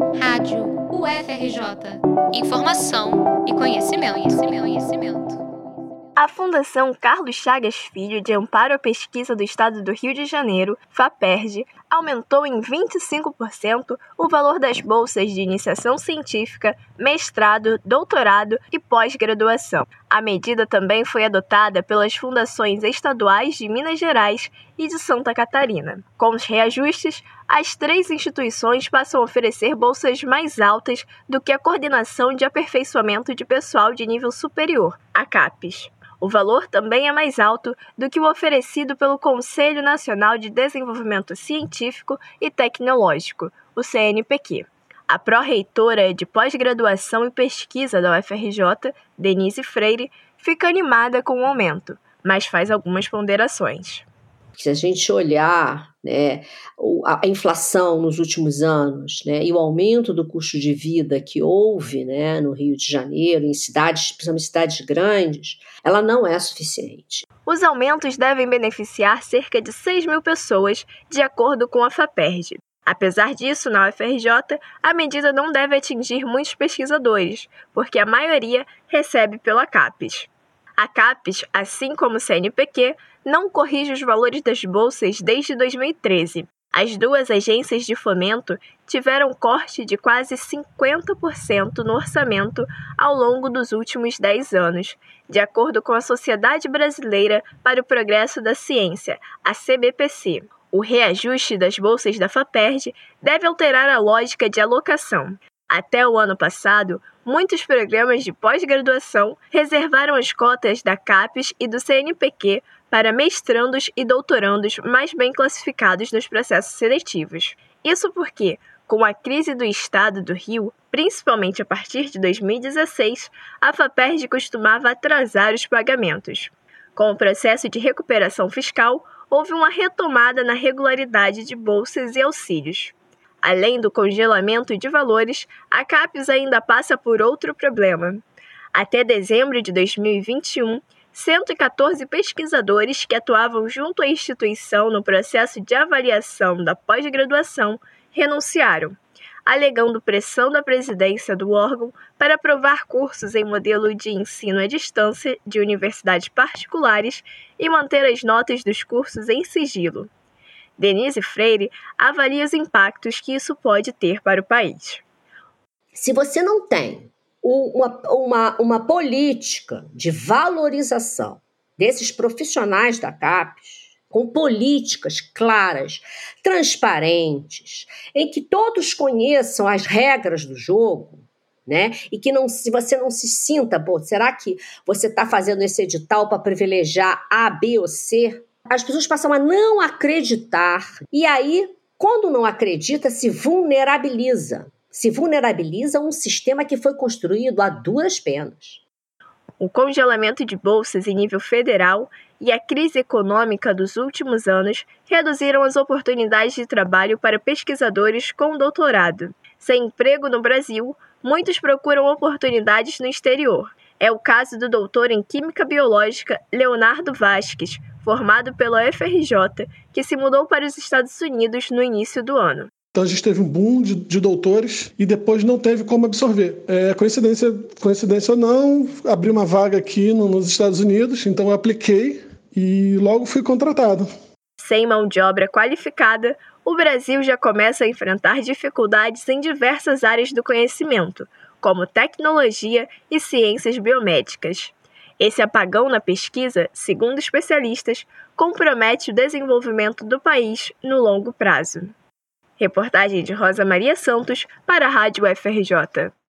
Rádio UFRJ. Informação e conhecimento, conhecimento, conhecimento. A Fundação Carlos Chagas Filho de Amparo à Pesquisa do Estado do Rio de Janeiro, FAPERJ, aumentou em 25% o valor das bolsas de iniciação científica, mestrado, doutorado e pós-graduação. A medida também foi adotada pelas fundações estaduais de Minas Gerais e de Santa Catarina. Com os reajustes, as três instituições passam a oferecer bolsas mais altas do que a Coordenação de Aperfeiçoamento de Pessoal de Nível Superior, a CAPES. O valor também é mais alto do que o oferecido pelo Conselho Nacional de Desenvolvimento Científico e Tecnológico, o CNPq. A pró-reitora de pós-graduação e pesquisa da UFRJ, Denise Freire, fica animada com o aumento, mas faz algumas ponderações. Se a gente olhar né, a inflação nos últimos anos né, e o aumento do custo de vida que houve né, no Rio de Janeiro, em cidades, principalmente cidades grandes, ela não é suficiente. Os aumentos devem beneficiar cerca de 6 mil pessoas, de acordo com a FAPERJ. Apesar disso, na UFRJ, a medida não deve atingir muitos pesquisadores, porque a maioria recebe pela CAPES. A CAPES, assim como o CNPq, não corrige os valores das bolsas desde 2013. As duas agências de fomento tiveram corte de quase 50% no orçamento ao longo dos últimos 10 anos, de acordo com a Sociedade Brasileira para o Progresso da Ciência, a CBPC. O reajuste das bolsas da FAPERJ deve alterar a lógica de alocação. Até o ano passado, muitos programas de pós-graduação reservaram as cotas da CAPES e do CNPq para mestrandos e doutorandos mais bem classificados nos processos seletivos. Isso porque, com a crise do estado do Rio, principalmente a partir de 2016, a FAPERJ costumava atrasar os pagamentos. Com o processo de recuperação fiscal, houve uma retomada na regularidade de bolsas e auxílios. Além do congelamento de valores, a CAPES ainda passa por outro problema. Até dezembro de 2021, 114 pesquisadores que atuavam junto à instituição no processo de avaliação da pós-graduação renunciaram, alegando pressão da presidência do órgão para aprovar cursos em modelo de ensino à distância de universidades particulares e manter as notas dos cursos em sigilo. Denise Freire avalia os impactos que isso pode ter para o país. Se você não tem uma, uma, uma política de valorização desses profissionais da CAPES, com políticas claras, transparentes, em que todos conheçam as regras do jogo, né? E que não, se você não se sinta, pô, será que você está fazendo esse edital para privilegiar A, B ou C? As pessoas passam a não acreditar. E aí, quando não acredita, se vulnerabiliza. Se vulnerabiliza um sistema que foi construído a duras penas. O congelamento de bolsas em nível federal e a crise econômica dos últimos anos reduziram as oportunidades de trabalho para pesquisadores com doutorado. Sem emprego no Brasil, muitos procuram oportunidades no exterior. É o caso do doutor em Química Biológica Leonardo Vasques, formado pela UFRJ, que se mudou para os Estados Unidos no início do ano. Então a gente teve um boom de, de doutores e depois não teve como absorver. É, coincidência, coincidência ou não, abri uma vaga aqui no, nos Estados Unidos, então eu apliquei e logo fui contratado. Sem mão de obra qualificada, o Brasil já começa a enfrentar dificuldades em diversas áreas do conhecimento, como tecnologia e ciências biomédicas. Esse apagão na pesquisa, segundo especialistas, compromete o desenvolvimento do país no longo prazo. Reportagem de Rosa Maria Santos para a Rádio FRJ.